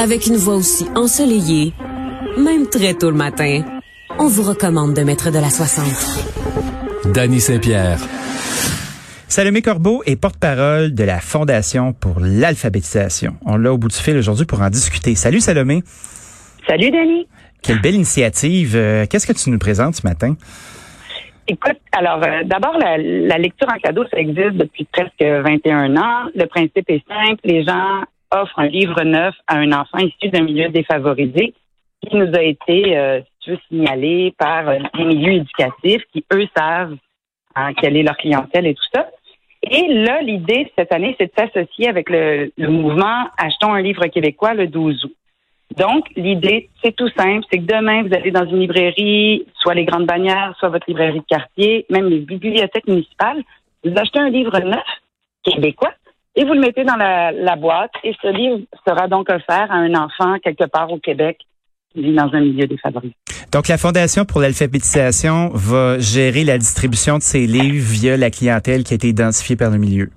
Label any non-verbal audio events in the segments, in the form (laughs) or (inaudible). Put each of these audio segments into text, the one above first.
Avec une voix aussi ensoleillée, même très tôt le matin, on vous recommande de mettre de la 60. Danny Saint-Pierre. Salomé Corbeau est porte-parole de la Fondation pour l'alphabétisation. On l'a au bout du fil aujourd'hui pour en discuter. Salut Salomé. Salut Danny. Quelle belle initiative. Euh, qu'est-ce que tu nous présentes ce matin? Écoute, alors euh, d'abord, la, lecture en cadeau, ça existe depuis presque 21 ans. Le principe est simple. Les gens offrent un livre neuf à un enfant issu d'un milieu défavorisé qui nous a été, euh, signalé par euh, les milieux éducatifs qui, eux, savent hein, quelle est leur clientèle et tout ça. Et là, l'idée cette année, c'est de s'associer avec le, le mouvement Achetons un livre québécois le 12 août. Donc, l'idée, c'est tout simple, c'est que demain, vous allez dans une librairie, soit les grandes bannières, soit votre librairie de quartier, même les bibliothèques municipales, vous achetez un livre neuf, québécois, et vous le mettez dans la, boîte, et ce livre sera donc offert à un enfant quelque part au Québec qui vit dans un milieu défavorisé. Donc, la Fondation pour l'alphabétisation va gérer la distribution de ces livres via la clientèle qui a été identifiée par le milieu.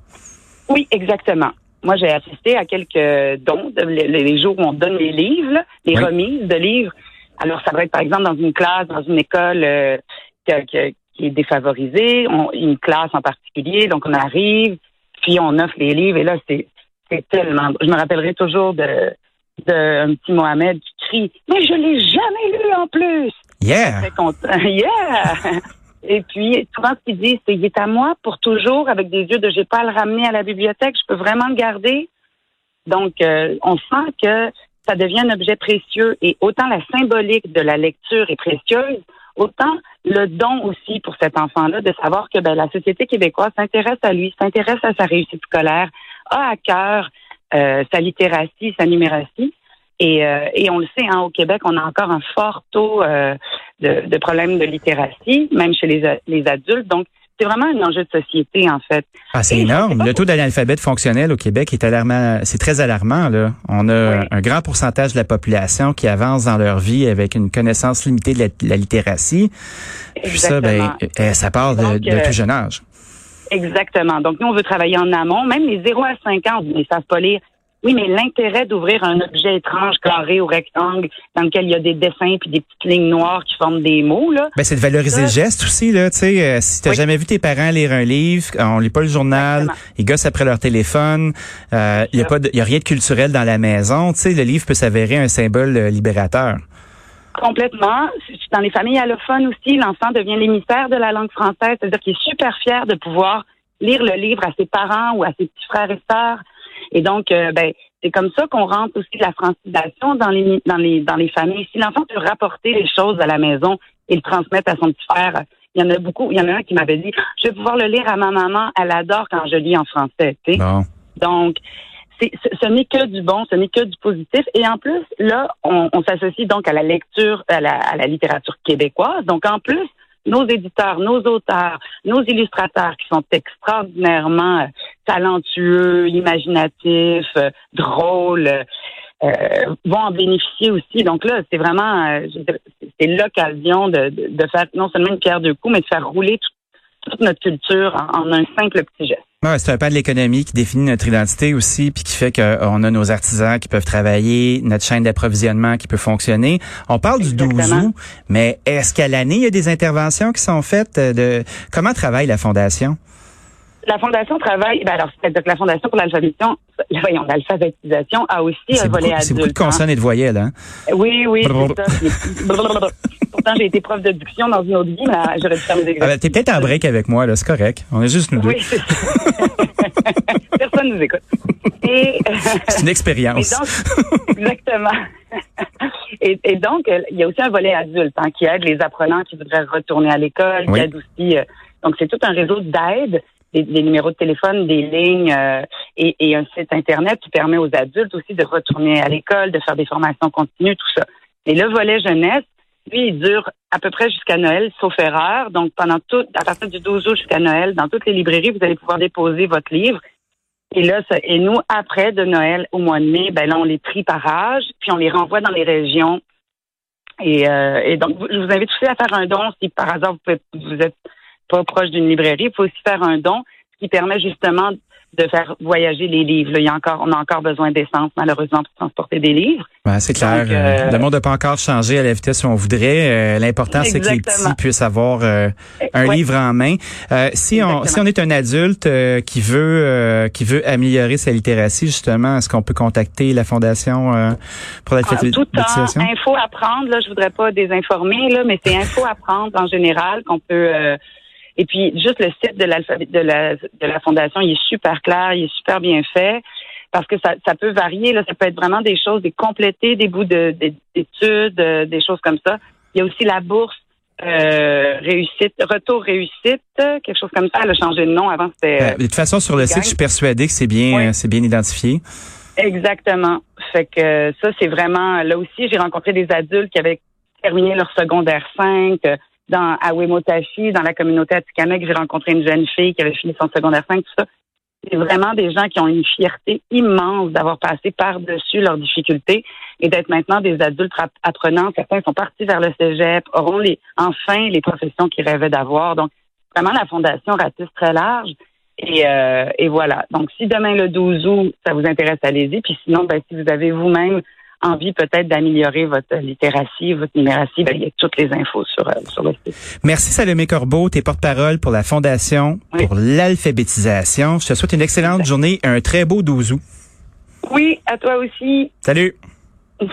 Oui, exactement. Moi, j'ai assisté à quelques dons, les, jours où on donne les livres, les remises de livres. Alors, ça va être par exemple dans une classe, dans une école euh, qui, est défavorisée, une classe en particulier. Donc, on arrive, puis on offre les livres. Et là, c'est tellement. Je me rappellerai toujours de, de un petit Mohamed qui crie Mais je l'ai jamais lu en plus. Yeah. (laughs) yeah. Et puis, souvent, ce qu'ils disent, c'est il est à moi pour toujours, avec des yeux de j'ai pas à le ramener à la bibliothèque, je peux vraiment le garder. Donc, euh, on sent que ça devient un objet précieux et autant la symbolique de la lecture est précieuse, autant le don aussi pour cet enfant-là de savoir que ben, la société québécoise s'intéresse à lui, s'intéresse à sa réussite scolaire, a à cœur euh, sa littératie, sa numératie. Et, euh, et on le sait, hein, au Québec, on a encore un fort taux euh, de, de, problèmes de littératie, même chez les, les adultes. Donc, c'est vraiment un enjeu de société, en fait. Ah, c'est énorme. Le taux d'analphabète fonctionnel au Québec est alarmant. C'est très alarmant, là. On a un grand pourcentage de la population qui avance dans leur vie avec une connaissance limitée de la, littératie. Puis ça, ben, eh, ça part de, de, tout jeune âge. Exactement. Donc, nous, on veut travailler en amont. Même les 0 à 5 ans, ils ne savent pas lire. Oui, mais l'intérêt d'ouvrir un objet étrange, carré ou rectangle, dans lequel il y a des dessins puis des petites lignes noires qui forment des mots, là. Ben, c'est de valoriser le geste aussi, là. Tu sais, euh, si t'as jamais vu tes parents lire un livre, on lit pas le journal, ils gossent après leur téléphone, euh, il y a pas, il y a rien de culturel dans la maison. Tu sais, le livre peut s'avérer un symbole euh, libérateur. Complètement. Dans les familles allophones aussi, l'enfant devient l'émissaire de la langue française, c'est-à-dire qu'il est super fier de pouvoir lire le livre à ses parents ou à ses petits frères et sœurs. Et donc, euh, ben, c'est comme ça qu'on rentre aussi de la francisation dans les dans les dans les familles. Si l'enfant peut rapporter les choses à la maison et le transmettre à son petit frère, il y en a beaucoup. Il y en a un qui m'avait dit, je vais pouvoir le lire à ma maman. Elle adore quand je lis en français. Tu sais? Donc, ce n'est que du bon, ce n'est que du positif. Et en plus, là, on, on s'associe donc à la lecture, à la, à la littérature québécoise. Donc, en plus, nos éditeurs, nos auteurs, nos illustrateurs qui sont extraordinairement euh, talentueux, imaginatifs, euh, drôles, euh, vont en bénéficier aussi. Donc là, c'est vraiment c'est l'occasion de, de, faire non seulement une pierre deux coups, mais de faire rouler toute notre culture en un simple petit geste. Ouais, c'est un pas de l'économie qui définit notre identité aussi, puis qui fait qu'on a nos artisans qui peuvent travailler, notre chaîne d'approvisionnement qui peut fonctionner. On parle du 12 août, mais est-ce qu'à l'année, il y a des interventions qui sont faites de comment travaille la Fondation? La Fondation travaille, ben alors, c'est la Fondation pour l'alphabétisation, voyons, l'alphabétisation a aussi un volet adulte. C'est beaucoup de consonnes et de voyelles, hein? Oui, oui, c'est (laughs) ça. Pourtant, j'ai été prof d'éducation dans une autre vie, mais j'aurais dû faire mes exercices. Ah, T'es peut-être en break avec moi, là, c'est correct. On est juste nous deux. Oui, (laughs) Nous écoute. (laughs) c'est une expérience. exactement. (laughs) Et, et, donc, il y a aussi un volet adulte hein, qui aide les apprenants qui voudraient retourner à l'école, qui aide aussi. Euh, donc, c'est tout un réseau d'aide des, numéros de téléphone, des lignes euh, et, et, un site Internet qui permet aux adultes aussi de retourner à l'école, de faire des formations continues, tout ça. Et le volet jeunesse, lui, il dure à peu près jusqu'à Noël, sauf erreur. Donc, pendant tout, à partir du 12 août jusqu'à Noël, dans toutes les librairies, vous allez pouvoir déposer votre livre. Et là, ça, et nous, après de Noël au mois de mai, ben là, on les trie par âge, puis on les renvoie dans les régions. Et, euh, et donc, je vous invite aussi à faire un don si par hasard vous, pouvez, vous êtes pas proche d'une librairie, il faut aussi faire un don, ce qui permet justement de faire voyager les livres. il y a encore, on a encore besoin d'essence, malheureusement, pour transporter des livres. Ouais, c'est clair. Euh, le monde n'a pas encore changé à la vitesse où on voudrait. Euh, l'important, c'est que les petits puissent avoir euh, un livre en main. si on si on est un adulte qui veut qui veut améliorer sa littératie, justement, est-ce qu'on peut contacter la Fondation pour l'alphabétisation? Info à prendre, là, je voudrais pas désinformer, là, mais c'est (laughs) info à prendre en général qu'on peut et puis, juste le site de l'alphabet de la, de la fondation, il est super clair, il est super bien fait parce que ça, ça peut varier. Là, ça peut être vraiment des choses, des complétés, des bouts d'études, euh, des choses comme ça. Il y a aussi la bourse euh, réussite, retour réussite, quelque chose comme ça. Elle a changé de nom. Avant, c'était. Euh, de toute façon, sur le site, je suis persuadé que c'est bien, c'est bien identifié. Exactement. Fait que ça, c'est vraiment. Là aussi, j'ai rencontré des adultes qui avaient terminé leur secondaire 5, dans, à Wemotashi, dans la communauté Atikamek, j'ai rencontré une jeune fille qui avait fini son secondaire 5, tout ça. C'est vraiment des gens qui ont une fierté immense d'avoir passé par-dessus leurs difficultés et d'être maintenant des adultes apprenants. Certains sont partis vers le cégep, auront les, enfin les professions qu'ils rêvaient d'avoir. Donc, vraiment, la fondation ratisse très large. Et, euh, et voilà. Donc, si demain le 12 août, ça vous intéresse, allez-y. Puis sinon, ben, si vous avez vous-même envie peut-être d'améliorer votre littératie, votre numératie, ben, il y a toutes les infos sur, euh, sur le site. Merci Salomé Corbeau, tes porte-parole pour la Fondation pour l'alphabétisation. Je te souhaite une excellente journée et un très beau 12 août. Oui, à toi aussi. Salut.